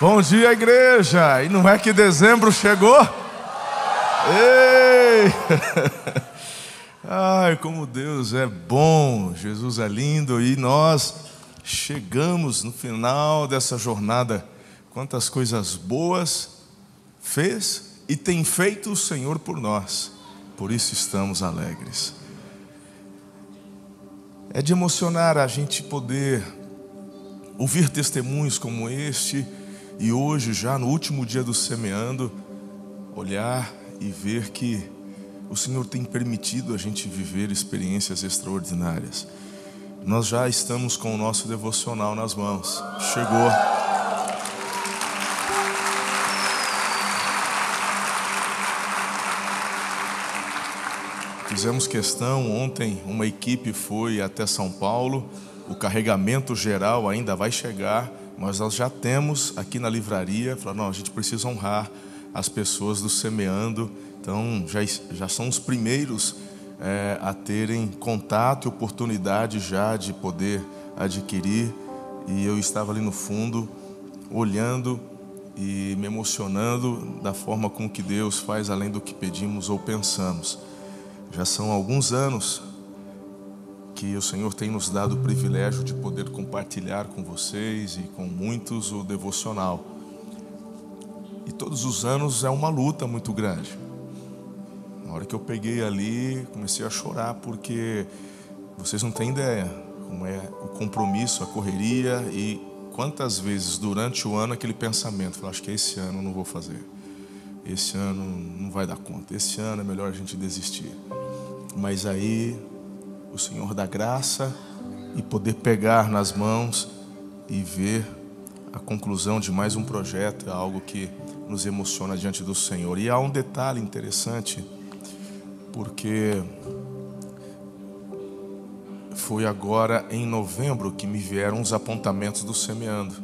Bom dia, igreja! E não é que dezembro chegou? Ei! Ai, como Deus é bom, Jesus é lindo e nós chegamos no final dessa jornada. Quantas coisas boas fez e tem feito o Senhor por nós, por isso estamos alegres. É de emocionar a gente poder ouvir testemunhos como este e hoje, já no último dia do semeando, olhar e ver que o Senhor tem permitido a gente viver experiências extraordinárias. Nós já estamos com o nosso devocional nas mãos. Chegou. Fizemos questão, ontem uma equipe foi até São Paulo, o carregamento geral ainda vai chegar mas nós já temos aqui na livraria, falar, não, a gente precisa honrar as pessoas do semeando, então já, já são os primeiros é, a terem contato e oportunidade já de poder adquirir, e eu estava ali no fundo, olhando e me emocionando da forma com que Deus faz além do que pedimos ou pensamos. Já são alguns anos que o Senhor tem nos dado o privilégio de poder compartilhar com vocês e com muitos o devocional. E todos os anos é uma luta muito grande. Na hora que eu peguei ali, comecei a chorar porque vocês não têm ideia como é o compromisso, a correria e quantas vezes durante o ano aquele pensamento, eu acho que esse ano não vou fazer. Esse ano não vai dar conta. Esse ano é melhor a gente desistir. Mas aí o Senhor da graça e poder pegar nas mãos e ver a conclusão de mais um projeto é algo que nos emociona diante do Senhor. E há um detalhe interessante, porque foi agora em novembro que me vieram os apontamentos do semeando.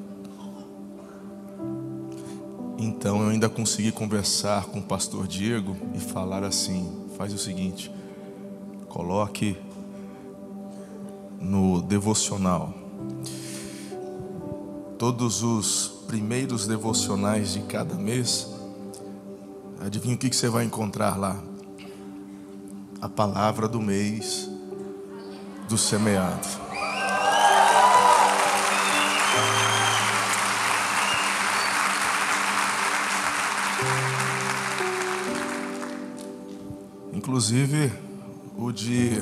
Então eu ainda consegui conversar com o pastor Diego e falar assim: faz o seguinte, coloque no devocional. Todos os primeiros devocionais de cada mês, adivinha o que você vai encontrar lá? A palavra do mês do semeado. Inclusive, o de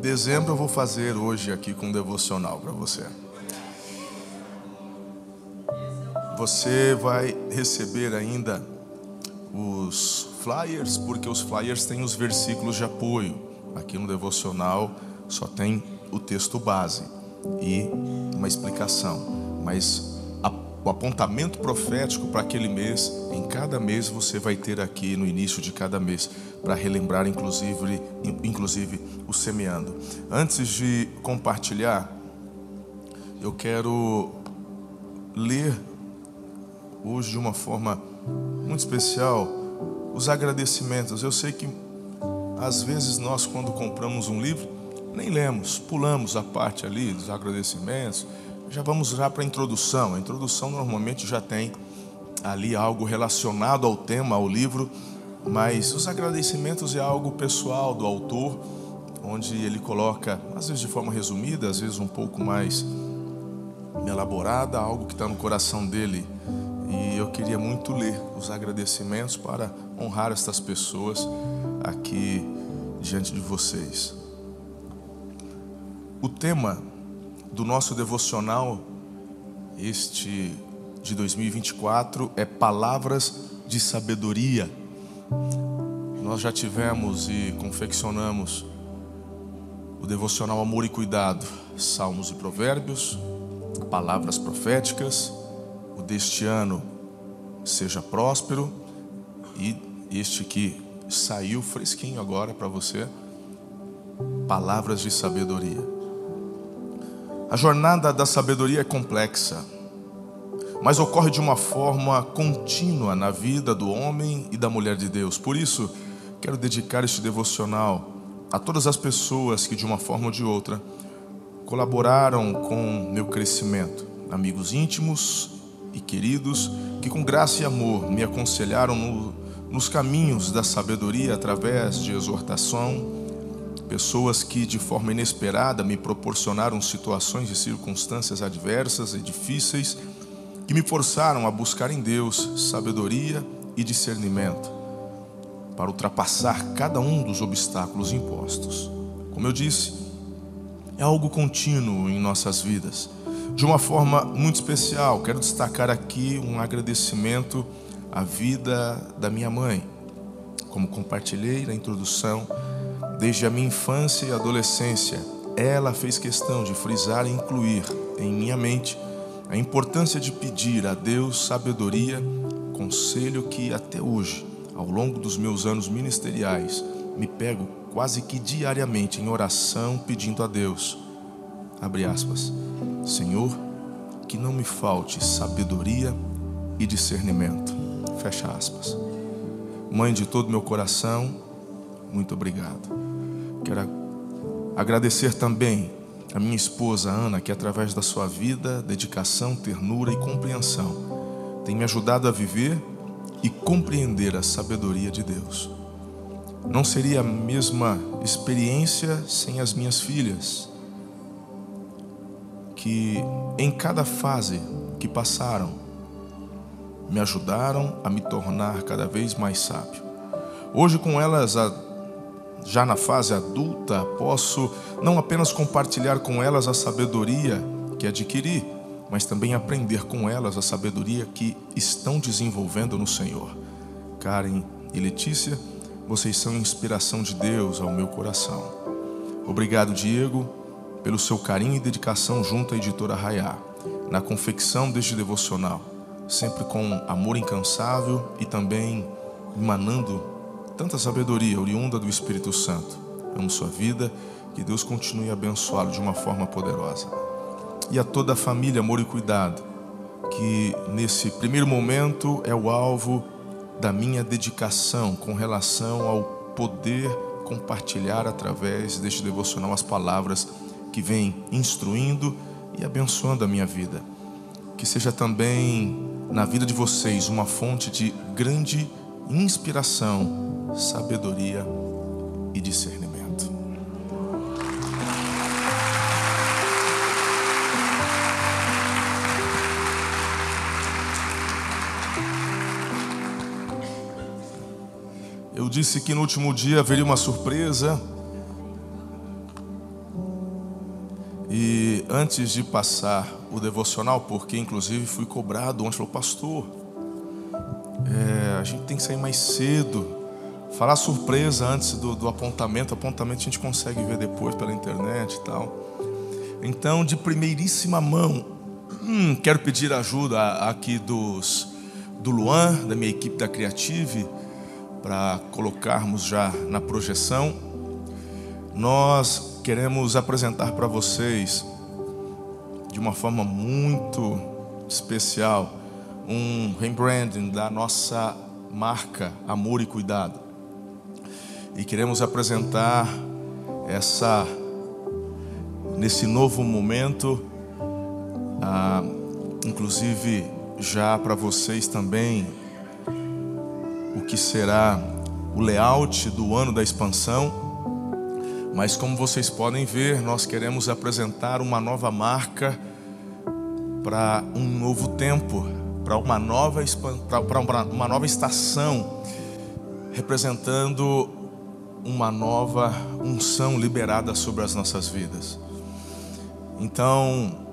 Dezembro eu vou fazer hoje aqui com um devocional para você. Você vai receber ainda os flyers, porque os flyers têm os versículos de apoio. Aqui no devocional só tem o texto base e uma explicação, mas o apontamento profético para aquele mês, em cada mês você vai ter aqui no início de cada mês, para relembrar inclusive, inclusive o semeando. Antes de compartilhar, eu quero ler hoje de uma forma muito especial os agradecimentos. Eu sei que às vezes nós quando compramos um livro nem lemos, pulamos a parte ali dos agradecimentos já vamos já para a introdução. A introdução normalmente já tem ali algo relacionado ao tema, ao livro, mas os agradecimentos é algo pessoal do autor, onde ele coloca, às vezes de forma resumida, às vezes um pouco mais elaborada, algo que está no coração dele. E eu queria muito ler os agradecimentos para honrar estas pessoas aqui diante de vocês. O tema do nosso devocional, este de 2024, é Palavras de Sabedoria. Nós já tivemos e confeccionamos o devocional Amor e Cuidado, Salmos e Provérbios, Palavras Proféticas, o deste ano Seja Próspero e este que saiu fresquinho agora para você, Palavras de Sabedoria. A jornada da sabedoria é complexa, mas ocorre de uma forma contínua na vida do homem e da mulher de Deus. Por isso, quero dedicar este devocional a todas as pessoas que, de uma forma ou de outra, colaboraram com meu crescimento, amigos íntimos e queridos que, com graça e amor, me aconselharam no, nos caminhos da sabedoria através de exortação, pessoas que, de forma inesperada, me proporcionaram situações e circunstâncias adversas e difíceis que me forçaram a buscar em Deus sabedoria e discernimento para ultrapassar cada um dos obstáculos impostos. Como eu disse, é algo contínuo em nossas vidas. De uma forma muito especial, quero destacar aqui um agradecimento à vida da minha mãe. Como compartilhei na introdução, desde a minha infância e adolescência, ela fez questão de frisar e incluir em minha mente a importância de pedir a Deus sabedoria, conselho que até hoje, ao longo dos meus anos ministeriais, me pego quase que diariamente em oração pedindo a Deus, abre aspas, Senhor, que não me falte sabedoria e discernimento, fecha aspas. Mãe de todo meu coração, muito obrigado. Quero agradecer também a minha esposa Ana, que através da sua vida, dedicação, ternura e compreensão, tem me ajudado a viver e compreender a sabedoria de Deus. Não seria a mesma experiência sem as minhas filhas, que em cada fase que passaram, me ajudaram a me tornar cada vez mais sábio. Hoje, com elas já na fase adulta, posso não apenas compartilhar com elas a sabedoria que adquiri, mas também aprender com elas a sabedoria que estão desenvolvendo no Senhor. Karen e Letícia, vocês são inspiração de Deus ao meu coração. Obrigado, Diego, pelo seu carinho e dedicação junto à editora Raiá, na confecção deste devocional, sempre com amor incansável e também emanando tanta sabedoria oriunda do Espírito Santo. Amo sua vida, que Deus continue abençoá-lo de uma forma poderosa. E a toda a família, amor e cuidado, que nesse primeiro momento é o alvo da minha dedicação com relação ao poder compartilhar através deste devocional as palavras que vêm instruindo e abençoando a minha vida. Que seja também na vida de vocês uma fonte de grande inspiração, sabedoria e discernimento. Eu disse que no último dia haveria uma surpresa. E antes de passar o devocional, porque inclusive fui cobrado ontem, falou, pastor, é, a gente tem que sair mais cedo. Falar surpresa antes do, do apontamento, apontamento a gente consegue ver depois pela internet e tal. Então, de primeiríssima mão, hum, quero pedir ajuda aqui dos do Luan, da minha equipe da Creative para colocarmos já na projeção, nós queremos apresentar para vocês, de uma forma muito especial, um rebranding da nossa marca Amor e Cuidado. E queremos apresentar essa nesse novo momento, ah, inclusive já para vocês também o que será o layout do ano da expansão. Mas como vocês podem ver, nós queremos apresentar uma nova marca para um novo tempo, para uma nova para uma nova estação, representando uma nova unção liberada sobre as nossas vidas. Então,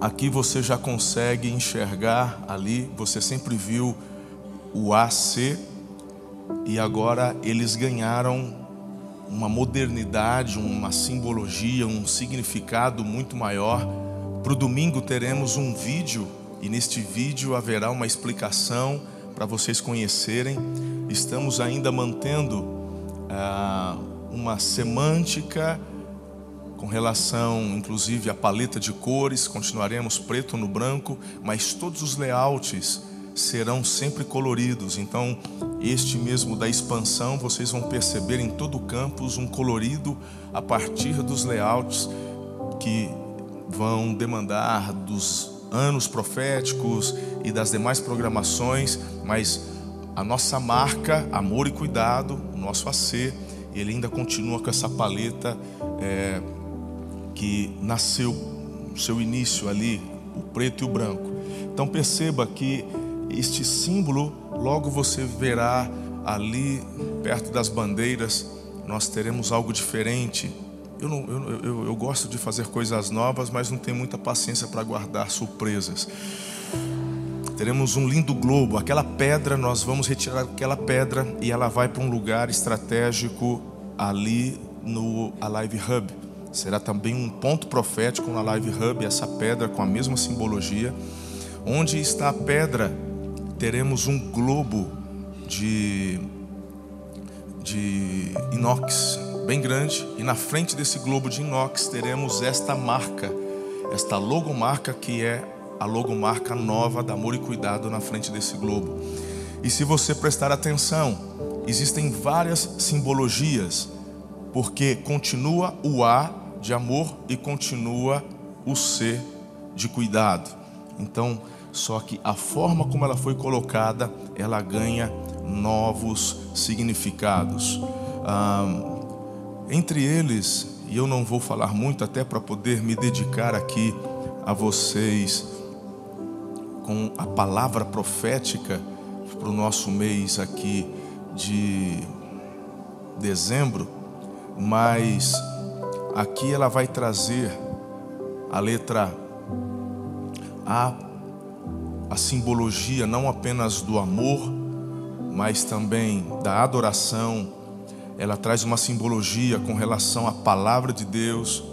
aqui você já consegue enxergar ali, você sempre viu o AC, e agora eles ganharam uma modernidade, uma simbologia, um significado muito maior. Para o domingo teremos um vídeo, e neste vídeo haverá uma explicação para vocês conhecerem. Estamos ainda mantendo uma semântica com relação, inclusive, à paleta de cores, continuaremos preto no branco, mas todos os layouts serão sempre coloridos. Então, este mesmo da expansão, vocês vão perceber em todo o campus um colorido a partir dos layouts que vão demandar dos anos proféticos e das demais programações, mas a nossa marca, amor e cuidado, o nosso AC, ele ainda continua com essa paleta é, que nasceu no seu início ali, o preto e o branco. Então perceba que este símbolo, logo você verá ali perto das bandeiras, nós teremos algo diferente. Eu, não, eu, eu, eu gosto de fazer coisas novas, mas não tenho muita paciência para guardar surpresas. Teremos um lindo globo, aquela pedra, nós vamos retirar aquela pedra e ela vai para um lugar estratégico ali no Alive Hub. Será também um ponto profético na Live Hub, essa pedra com a mesma simbologia. Onde está a pedra, teremos um globo de, de inox bem grande, e na frente desse globo de inox teremos esta marca, esta logomarca que é a logomarca nova da Amor e Cuidado na frente desse globo. E se você prestar atenção, existem várias simbologias, porque continua o A de amor e continua o C de cuidado. Então, só que a forma como ela foi colocada, ela ganha novos significados. Entre eles, e eu não vou falar muito, até para poder me dedicar aqui a vocês com a palavra profética para o nosso mês aqui de dezembro, mas aqui ela vai trazer a letra A, a simbologia não apenas do amor, mas também da adoração. Ela traz uma simbologia com relação à palavra de Deus,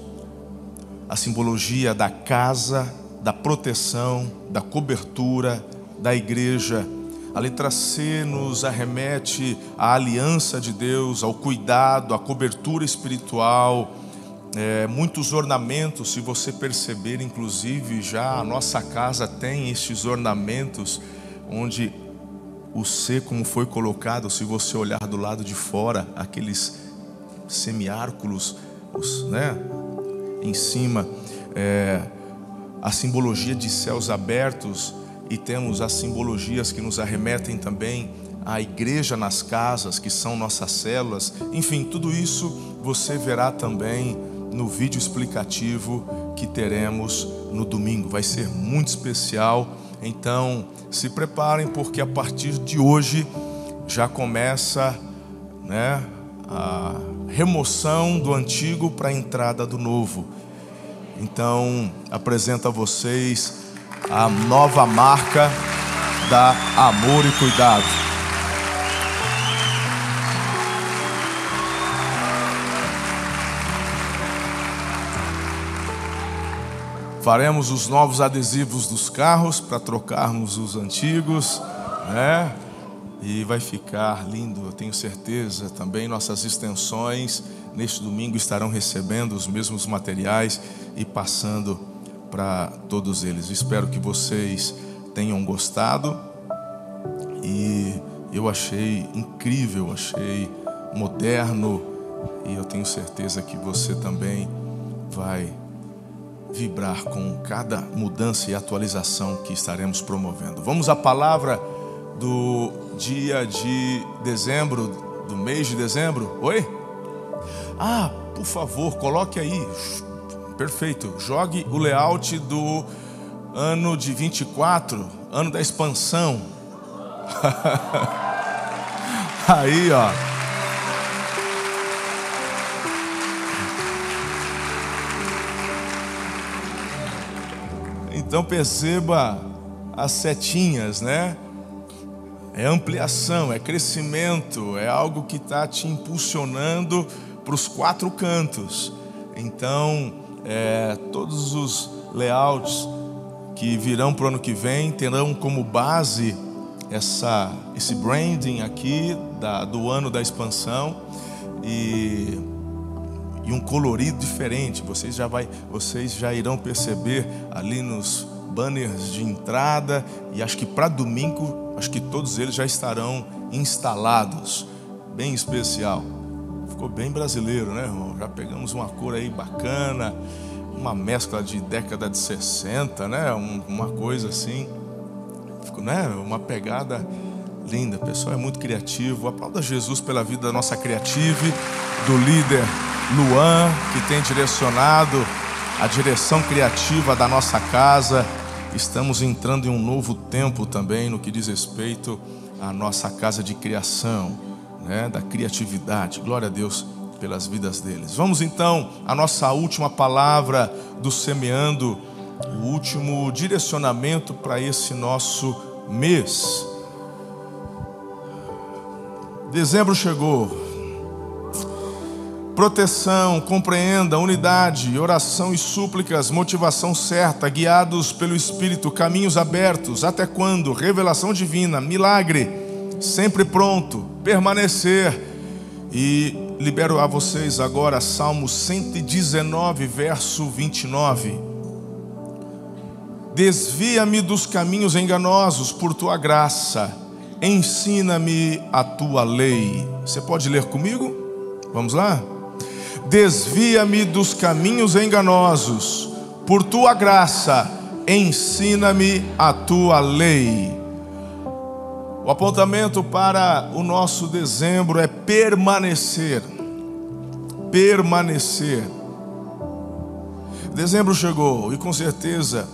a simbologia da casa da proteção, da cobertura da igreja. A letra C nos arremete à aliança de Deus, ao cuidado, à cobertura espiritual. É, muitos ornamentos, se você perceber, inclusive já a nossa casa tem estes ornamentos, onde o C, como foi colocado, se você olhar do lado de fora, aqueles semiárculos, né, em cima, é, a simbologia de céus abertos e temos as simbologias que nos arremetem também à igreja nas casas, que são nossas células. Enfim, tudo isso você verá também no vídeo explicativo que teremos no domingo. Vai ser muito especial. Então, se preparem porque a partir de hoje já começa, né, a remoção do antigo para a entrada do novo. Então, apresento a vocês a nova marca da Amor e Cuidado. Faremos os novos adesivos dos carros para trocarmos os antigos, né? E vai ficar lindo, eu tenho certeza. Também nossas extensões neste domingo estarão recebendo os mesmos materiais e passando para todos eles. Espero que vocês tenham gostado e eu achei incrível, achei moderno e eu tenho certeza que você também vai vibrar com cada mudança e atualização que estaremos promovendo. Vamos à palavra do dia de dezembro, do mês de dezembro. Oi? Ah, por favor, coloque aí. Perfeito. Jogue o layout do ano de 24, ano da expansão. aí, ó. Então perceba as setinhas, né? É ampliação, é crescimento, é algo que está te impulsionando para os quatro cantos. Então, é, todos os layouts que virão para o ano que vem terão como base essa, esse branding aqui da, do ano da expansão e, e um colorido diferente. Vocês já, vai, vocês já irão perceber ali nos banners de entrada e acho que para domingo, acho que todos eles já estarão instalados. Bem especial. Ficou bem brasileiro, né, irmão? Já pegamos uma cor aí bacana, uma mescla de década de 60, né? Um, uma coisa assim, né? Uma pegada linda. O pessoal é muito criativo. Aplauda Jesus pela vida da nossa criative, do líder Luan, que tem direcionado a direção criativa da nossa casa. Estamos entrando em um novo tempo também no que diz respeito à nossa casa de criação, né? Da criatividade. Glória a Deus pelas vidas deles. Vamos então à nossa última palavra do semeando, o último direcionamento para esse nosso mês. Dezembro chegou. Proteção, compreenda, unidade, oração e súplicas, motivação certa, guiados pelo Espírito, caminhos abertos, até quando? Revelação divina, milagre, sempre pronto, permanecer e libero a vocês agora Salmo 119, verso 29. Desvia-me dos caminhos enganosos por tua graça, ensina-me a tua lei. Você pode ler comigo? Vamos lá? Desvia-me dos caminhos enganosos por tua graça, ensina-me a tua lei. O apontamento para o nosso dezembro é permanecer. Permanecer. Dezembro chegou e com certeza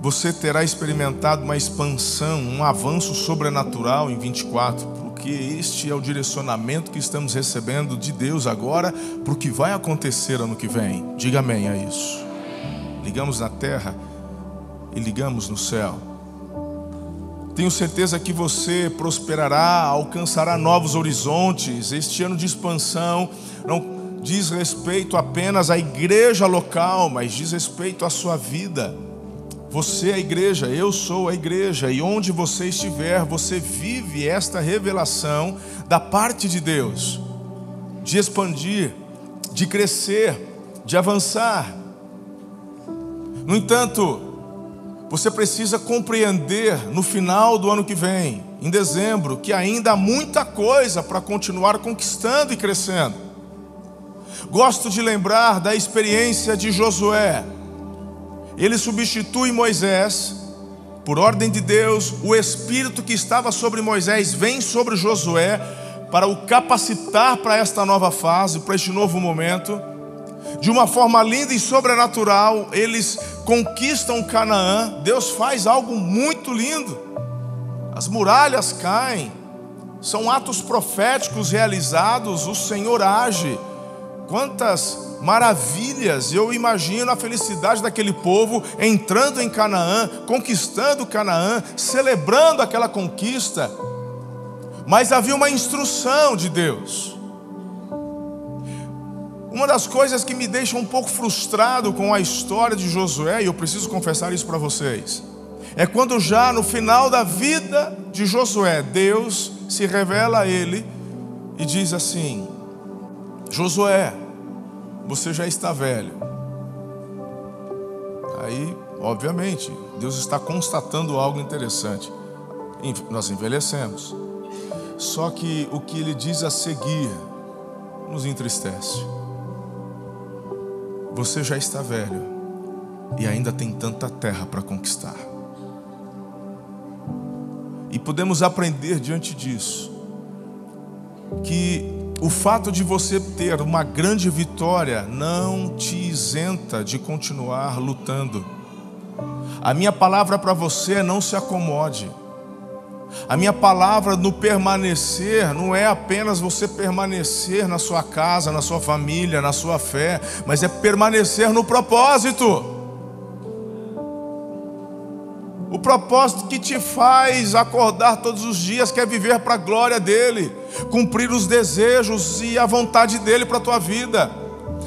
você terá experimentado uma expansão, um avanço sobrenatural em 24, porque este é o direcionamento que estamos recebendo de Deus agora para o que vai acontecer ano que vem. Diga amém a isso. Ligamos na terra e ligamos no céu. Tenho certeza que você prosperará, alcançará novos horizontes. Este ano de expansão não diz respeito apenas à igreja local, mas diz respeito à sua vida. Você é a igreja, eu sou a igreja, e onde você estiver, você vive esta revelação da parte de Deus, de expandir, de crescer, de avançar. No entanto, você precisa compreender no final do ano que vem, em dezembro, que ainda há muita coisa para continuar conquistando e crescendo. Gosto de lembrar da experiência de Josué. Ele substitui Moisés, por ordem de Deus, o espírito que estava sobre Moisés vem sobre Josué para o capacitar para esta nova fase, para este novo momento de uma forma linda e sobrenatural, eles conquistam Canaã. Deus faz algo muito lindo. As muralhas caem, são atos proféticos realizados, o Senhor age. Quantas maravilhas! Eu imagino a felicidade daquele povo entrando em Canaã, conquistando Canaã, celebrando aquela conquista. Mas havia uma instrução de Deus. Uma das coisas que me deixa um pouco frustrado com a história de Josué, e eu preciso confessar isso para vocês, é quando já no final da vida de Josué, Deus se revela a ele e diz assim: Josué, você já está velho. Aí, obviamente, Deus está constatando algo interessante. Nós envelhecemos. Só que o que ele diz a seguir nos entristece. Você já está velho e ainda tem tanta terra para conquistar. E podemos aprender diante disso que o fato de você ter uma grande vitória não te isenta de continuar lutando. A minha palavra para você é não se acomode. A minha palavra no permanecer não é apenas você permanecer na sua casa, na sua família, na sua fé, mas é permanecer no propósito. O propósito que te faz acordar todos os dias quer viver para a glória dele, cumprir os desejos e a vontade dele para a tua vida,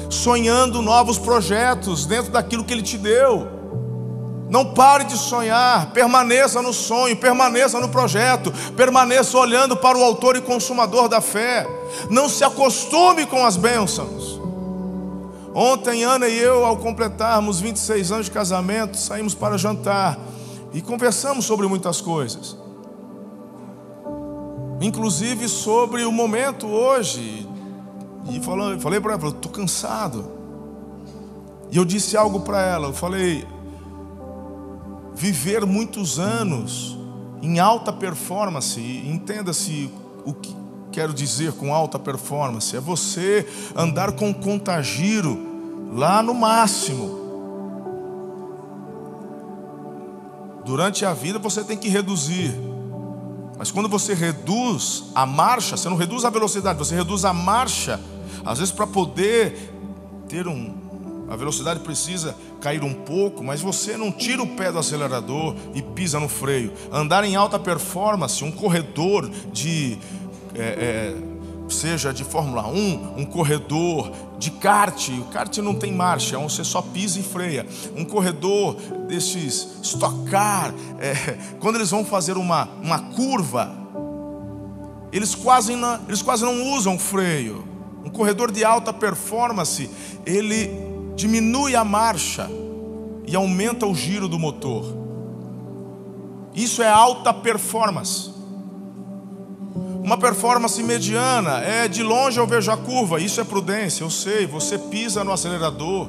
sonhando novos projetos dentro daquilo que ele te deu. Não pare de sonhar, permaneça no sonho, permaneça no projeto, permaneça olhando para o autor e consumador da fé. Não se acostume com as bênçãos. Ontem, Ana e eu, ao completarmos 26 anos de casamento, saímos para jantar e conversamos sobre muitas coisas. Inclusive sobre o momento hoje. E falei para ela, estou cansado. E eu disse algo para ela, eu falei: viver muitos anos em alta performance, entenda-se o que quero dizer com alta performance, é você andar com contagiro lá no máximo. Durante a vida você tem que reduzir. Mas quando você reduz a marcha, você não reduz a velocidade, você reduz a marcha. Às vezes para poder ter um, a velocidade precisa cair um pouco, mas você não tira o pé do acelerador e pisa no freio. Andar em alta performance, um corredor de. É, é, seja de Fórmula 1, um corredor de kart, o kart não tem marcha, você só pisa e freia. Um corredor desses estocar, é, quando eles vão fazer uma, uma curva, eles quase, não, eles quase não usam freio. Um corredor de alta performance, ele diminui a marcha e aumenta o giro do motor. Isso é alta performance. Uma performance mediana é de longe eu vejo a curva, isso é prudência, eu sei. Você pisa no acelerador.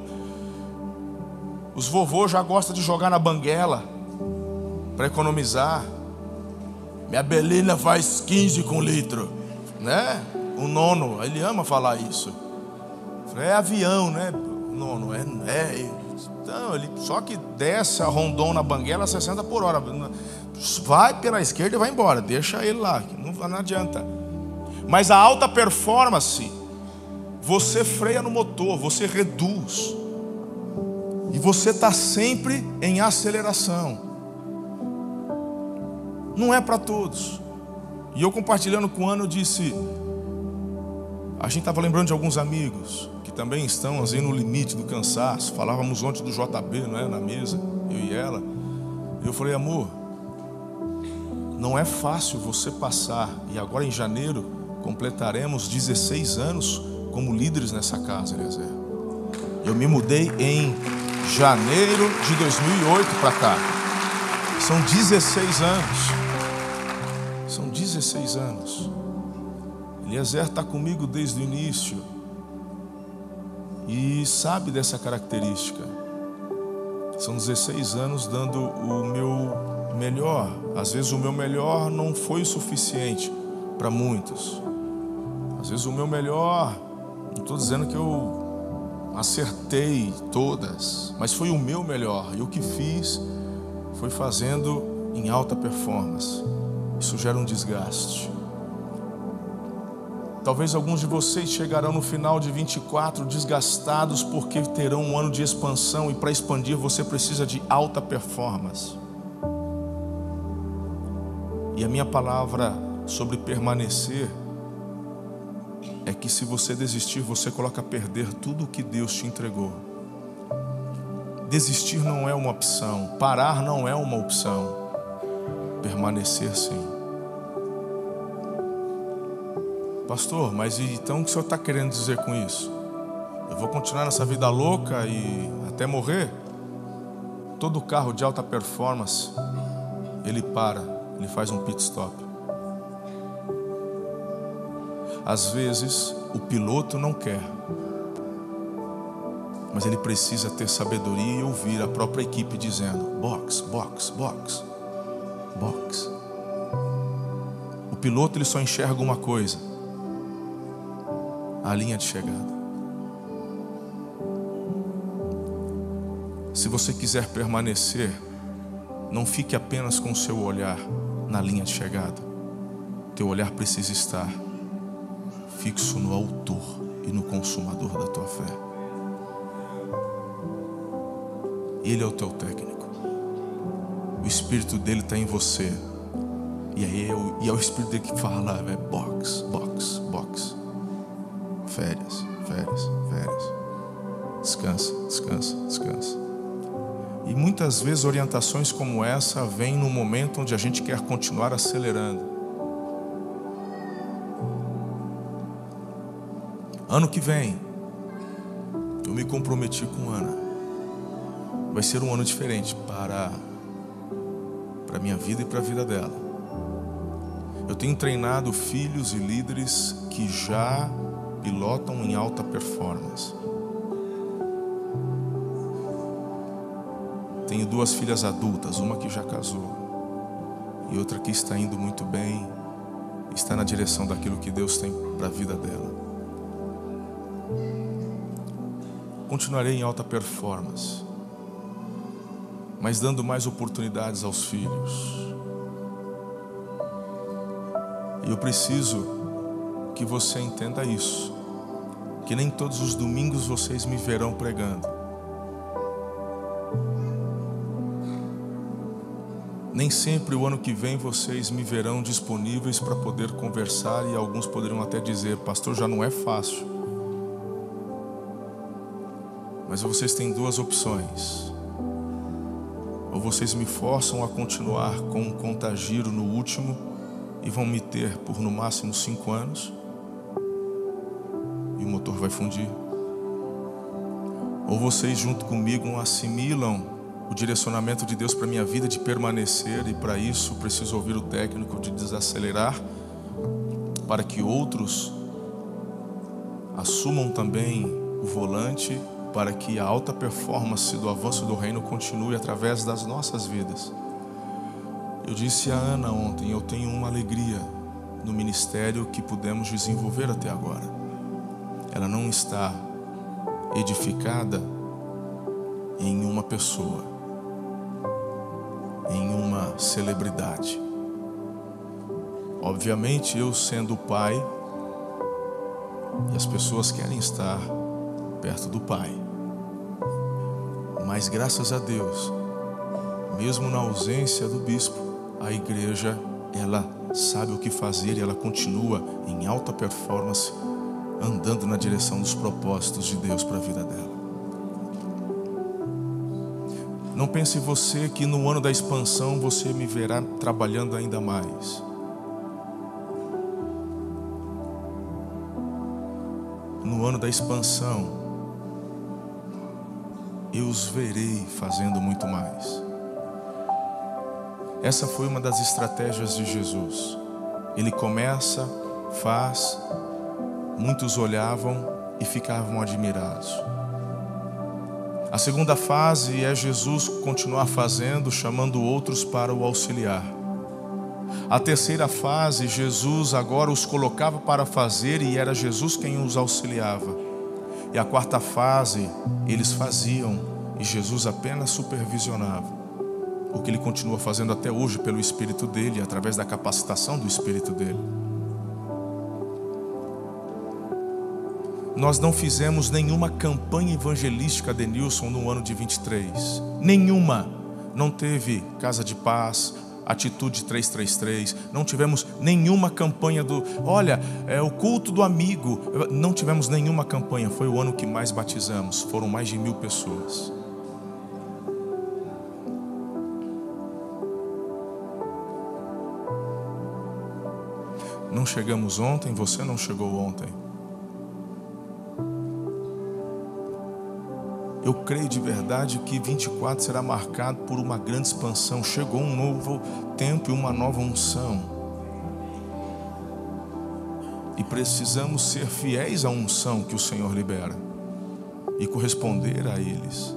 Os vovôs já gostam de jogar na banguela para economizar. Minha belina faz 15 com litro, né? O nono, ele ama falar isso. É avião, né? Não, não é. é então, ele só que desce a rondon na banguela a 60 por hora. Vai pela esquerda e vai embora. Deixa ele lá. Não, não adianta. Mas a alta performance, você freia no motor, você reduz. E você está sempre em aceleração. Não é para todos. E eu compartilhando com o ano, eu disse: a gente estava lembrando de alguns amigos também estão assim no limite do cansaço. Falávamos ontem do JB, não é, na mesa, eu e ela. Eu falei, amor, não é fácil você passar e agora em janeiro completaremos 16 anos como líderes nessa casa, Eliezer. Eu me mudei em janeiro de 2008 para cá. São 16 anos. São 16 anos. Eliezer está comigo desde o início e sabe dessa característica. São 16 anos dando o meu melhor. Às vezes o meu melhor não foi o suficiente para muitos. Às vezes o meu melhor, não estou dizendo que eu acertei todas, mas foi o meu melhor. E o que fiz foi fazendo em alta performance. Isso gera um desgaste. Talvez alguns de vocês chegarão no final de 24 desgastados porque terão um ano de expansão e para expandir você precisa de alta performance. E a minha palavra sobre permanecer é que se você desistir, você coloca a perder tudo o que Deus te entregou. Desistir não é uma opção, parar não é uma opção, permanecer sim. Pastor, mas então o que o senhor está querendo dizer com isso? Eu vou continuar nessa vida louca e até morrer? Todo carro de alta performance, ele para, ele faz um pit stop. Às vezes, o piloto não quer, mas ele precisa ter sabedoria e ouvir a própria equipe dizendo: box, box, box, box. O piloto ele só enxerga uma coisa: a linha de chegada. Se você quiser permanecer, não fique apenas com o seu olhar na linha de chegada. Teu olhar precisa estar fixo no autor e no consumador da tua fé. Ele é o teu técnico. O espírito dele está em você. E é, eu, e é o espírito dele que fala, é box, box, box. Férias, férias, férias. Descansa, descansa, descansa. E muitas vezes orientações como essa vêm no momento onde a gente quer continuar acelerando. Ano que vem, eu me comprometi com Ana. Vai ser um ano diferente para para minha vida e para a vida dela. Eu tenho treinado filhos e líderes que já pilotam em alta performance. Tenho duas filhas adultas, uma que já casou e outra que está indo muito bem, está na direção daquilo que Deus tem para a vida dela. Continuarei em alta performance, mas dando mais oportunidades aos filhos. E eu preciso que você entenda isso, que nem todos os domingos vocês me verão pregando. Nem sempre o ano que vem vocês me verão disponíveis para poder conversar e alguns poderiam até dizer: Pastor, já não é fácil. Mas vocês têm duas opções. Ou vocês me forçam a continuar com um contagiro no último e vão me ter por no máximo cinco anos motor vai fundir. Ou vocês junto comigo assimilam o direcionamento de Deus para minha vida de permanecer e para isso preciso ouvir o técnico de desacelerar para que outros assumam também o volante para que a alta performance do avanço do reino continue através das nossas vidas. Eu disse a Ana ontem, eu tenho uma alegria no ministério que pudemos desenvolver até agora. Ela não está edificada em uma pessoa em uma celebridade. Obviamente, eu sendo pai, e as pessoas querem estar perto do pai. Mas graças a Deus, mesmo na ausência do bispo, a igreja, ela sabe o que fazer e ela continua em alta performance, andando na direção dos propósitos de Deus para a vida dela. Não pense você que no ano da expansão você me verá trabalhando ainda mais. No ano da expansão, eu os verei fazendo muito mais. Essa foi uma das estratégias de Jesus. Ele começa, faz, muitos olhavam e ficavam admirados. A segunda fase é Jesus continuar fazendo, chamando outros para o auxiliar. A terceira fase, Jesus agora os colocava para fazer e era Jesus quem os auxiliava. E a quarta fase, eles faziam e Jesus apenas supervisionava. O que ele continua fazendo até hoje pelo Espírito dele, através da capacitação do Espírito dele. Nós não fizemos nenhuma campanha evangelística de Nilson no ano de 23. Nenhuma. Não teve Casa de Paz, Atitude 333, não tivemos nenhuma campanha do, olha, é o culto do amigo. Não tivemos nenhuma campanha, foi o ano que mais batizamos, foram mais de mil pessoas. Não chegamos ontem, você não chegou ontem. Eu creio de verdade que 24 será marcado por uma grande expansão. Chegou um novo tempo e uma nova unção. E precisamos ser fiéis à unção que o Senhor libera e corresponder a eles.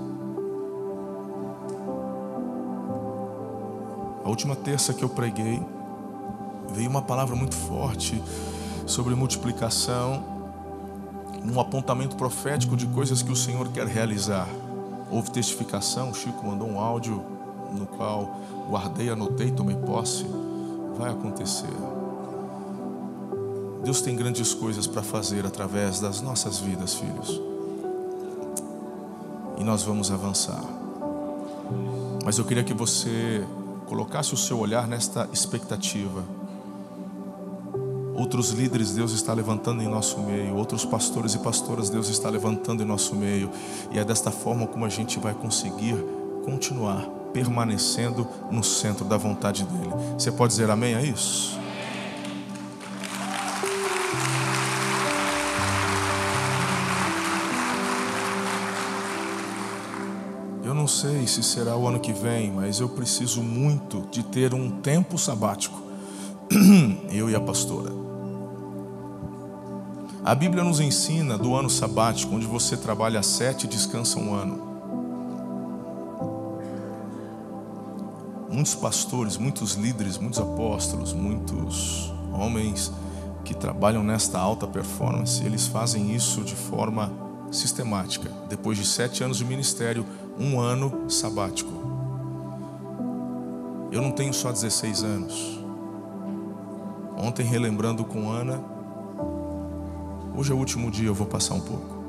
A última terça que eu preguei, veio uma palavra muito forte sobre multiplicação um apontamento profético de coisas que o Senhor quer realizar. Houve testificação, o Chico mandou um áudio no qual guardei, anotei, tomei posse. Vai acontecer. Deus tem grandes coisas para fazer através das nossas vidas, filhos. E nós vamos avançar. Mas eu queria que você colocasse o seu olhar nesta expectativa Outros líderes Deus está levantando em nosso meio, outros pastores e pastoras Deus está levantando em nosso meio, e é desta forma como a gente vai conseguir continuar permanecendo no centro da vontade dEle. Você pode dizer amém a isso? Eu não sei se será o ano que vem, mas eu preciso muito de ter um tempo sabático. Eu e a pastora. A Bíblia nos ensina do ano sabático, onde você trabalha sete e descansa um ano. muitos pastores, muitos líderes, muitos apóstolos, muitos homens que trabalham nesta alta performance, eles fazem isso de forma sistemática. Depois de sete anos de ministério, um ano sabático. Eu não tenho só 16 anos. Ontem, relembrando com Ana, hoje é o último dia, eu vou passar um pouco.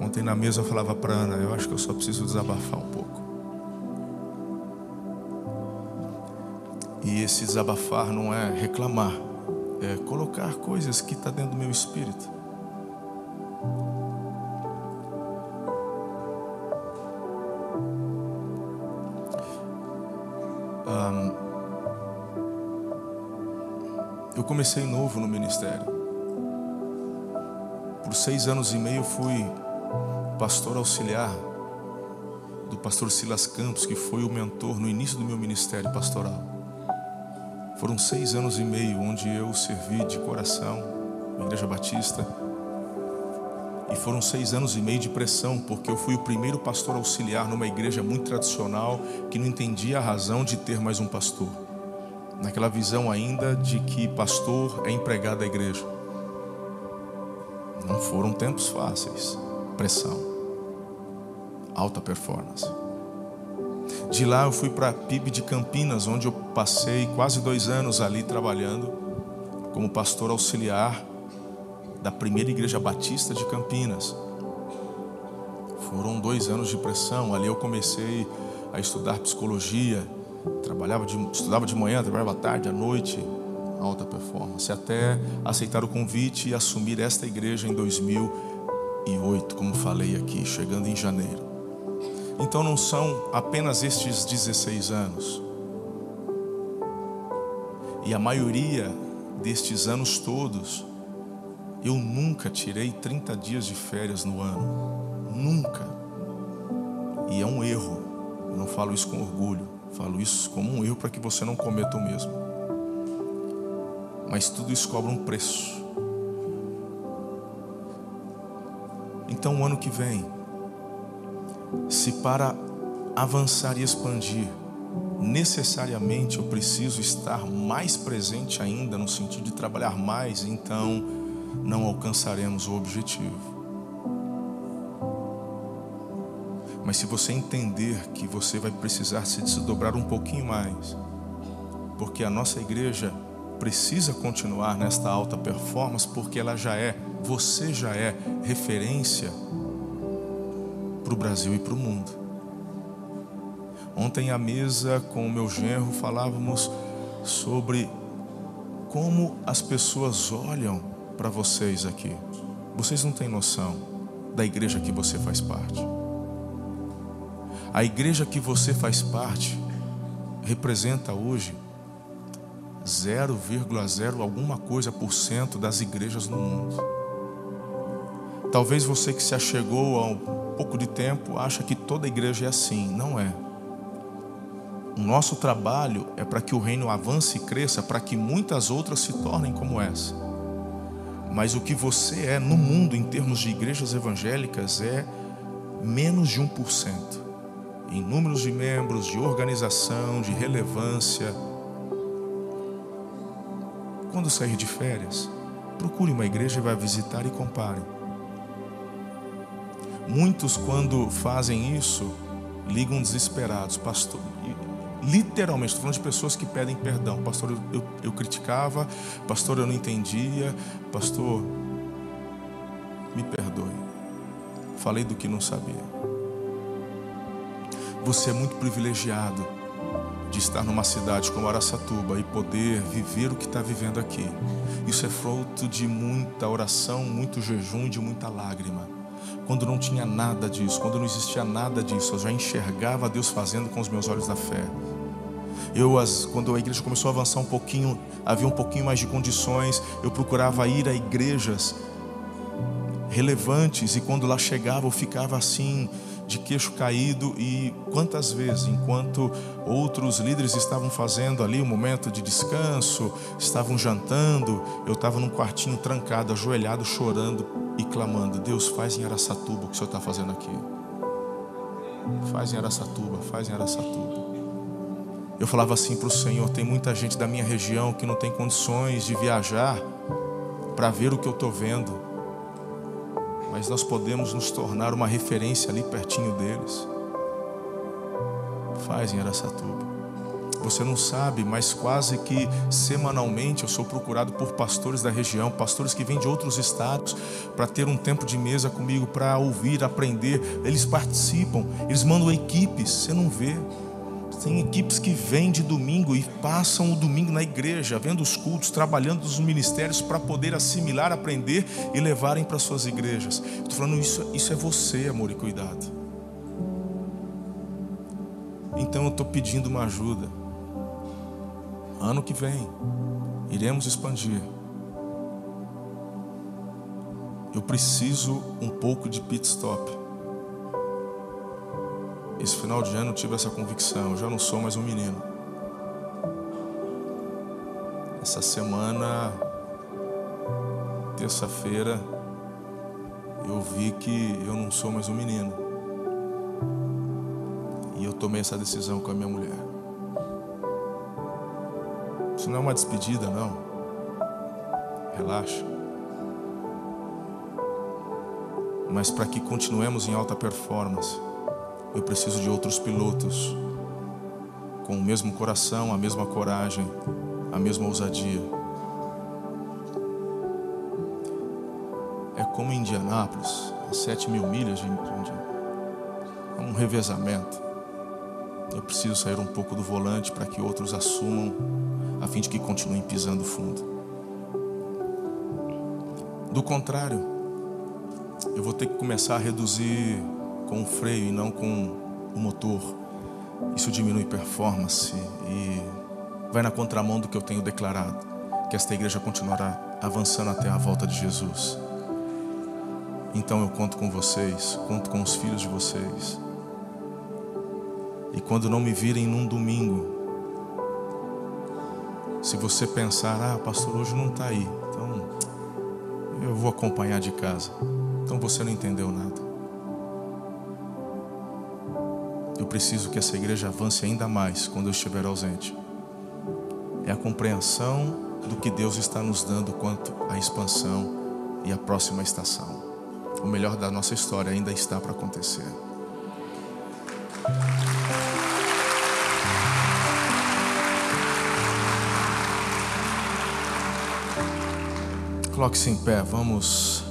Ontem na mesa eu falava para Ana, eu acho que eu só preciso desabafar um pouco. E esse desabafar não é reclamar, é colocar coisas que está dentro do meu espírito. Um, eu comecei novo no ministério. Por seis anos e meio fui pastor auxiliar do pastor Silas Campos, que foi o mentor no início do meu ministério pastoral. Foram seis anos e meio onde eu servi de coração na Igreja Batista. E foram seis anos e meio de pressão, porque eu fui o primeiro pastor auxiliar numa igreja muito tradicional que não entendia a razão de ter mais um pastor. Naquela visão ainda de que pastor é empregado da igreja. Não foram tempos fáceis. Pressão. Alta performance. De lá eu fui para a PIB de Campinas, onde eu passei quase dois anos ali trabalhando como pastor auxiliar da primeira igreja batista de Campinas. Foram dois anos de pressão. Ali eu comecei a estudar psicologia. Trabalhava de, estudava de manhã, trabalhava à tarde, à noite, alta performance, até aceitar o convite e assumir esta igreja em 2008, como falei aqui, chegando em janeiro. Então não são apenas estes 16 anos. E a maioria destes anos todos, eu nunca tirei 30 dias de férias no ano. Nunca. E é um erro. Eu não falo isso com orgulho. Falo isso como um erro para que você não cometa o mesmo. Mas tudo isso cobra um preço. Então, o ano que vem, se para avançar e expandir, necessariamente eu preciso estar mais presente ainda, no sentido de trabalhar mais, então não alcançaremos o objetivo. Mas se você entender que você vai precisar se desdobrar um pouquinho mais, porque a nossa igreja precisa continuar nesta alta performance, porque ela já é, você já é referência para o Brasil e para o mundo. Ontem à mesa com o meu genro falávamos sobre como as pessoas olham para vocês aqui. Vocês não têm noção da igreja que você faz parte. A igreja que você faz parte representa hoje 0,0 alguma coisa por cento das igrejas no mundo. Talvez você que se achegou ao pouco de tempo acha que toda igreja é assim. Não é. O nosso trabalho é para que o reino avance e cresça, para que muitas outras se tornem como essa. Mas o que você é no mundo em termos de igrejas evangélicas é menos de 1%. Em números de membros, de organização, de relevância. Quando sair de férias, procure uma igreja e vá visitar e compare. Muitos, quando fazem isso, ligam desesperados, pastor. Literalmente, estou falando de pessoas que pedem perdão. Pastor, eu, eu, eu criticava, pastor, eu não entendia, pastor, me perdoe. Falei do que não sabia. Você é muito privilegiado de estar numa cidade como Araçatuba e poder viver o que está vivendo aqui. Isso é fruto de muita oração, muito jejum de muita lágrima quando não tinha nada disso, quando não existia nada disso, eu já enxergava Deus fazendo com os meus olhos da fé. Eu, quando a igreja começou a avançar um pouquinho, havia um pouquinho mais de condições, eu procurava ir a igrejas relevantes e quando lá chegava eu ficava assim, de queixo caído e quantas vezes, enquanto outros líderes estavam fazendo ali um momento de descanso, estavam jantando, eu estava num quartinho trancado, ajoelhado, chorando e clamando: Deus, faz em Araçatuba o que o Senhor está fazendo aqui. Faz em Araçatuba, faz em Araçatuba. Eu falava assim para o Senhor: tem muita gente da minha região que não tem condições de viajar para ver o que eu estou vendo, mas nós podemos nos tornar uma referência ali pertinho deles. Faz em Araçatuba. Você não sabe, mas quase que semanalmente eu sou procurado por pastores da região, pastores que vêm de outros estados, para ter um tempo de mesa comigo, para ouvir, aprender. Eles participam, eles mandam equipes, você não vê. Tem equipes que vêm de domingo e passam o domingo na igreja, vendo os cultos, trabalhando nos ministérios para poder assimilar, aprender e levarem para suas igrejas. Estou falando isso, isso é você, amor e cuidado. Então eu estou pedindo uma ajuda. Ano que vem, iremos expandir. Eu preciso um pouco de pit stop. Esse final de ano eu tive essa convicção. Eu já não sou mais um menino. Essa semana, terça-feira, eu vi que eu não sou mais um menino. E eu tomei essa decisão com a minha mulher. Isso não é uma despedida, não. Relaxa. Mas para que continuemos em alta performance, eu preciso de outros pilotos com o mesmo coração, a mesma coragem, a mesma ousadia. É como em Indianápolis, a sete mil milhas de Indianápolis. É um revezamento. Eu preciso sair um pouco do volante para que outros assumam a fim de que continuem pisando fundo. Do contrário, eu vou ter que começar a reduzir com o freio e não com o motor. Isso diminui performance e vai na contramão do que eu tenho declarado, que esta igreja continuará avançando até a volta de Jesus. Então eu conto com vocês, conto com os filhos de vocês. E quando não me virem num domingo, se você pensar, ah, pastor, hoje não está aí, então eu vou acompanhar de casa. Então você não entendeu nada. Preciso que essa igreja avance ainda mais quando eu estiver ausente. É a compreensão do que Deus está nos dando quanto à expansão e à próxima estação. O melhor da nossa história ainda está para acontecer. Coloque-se em pé, vamos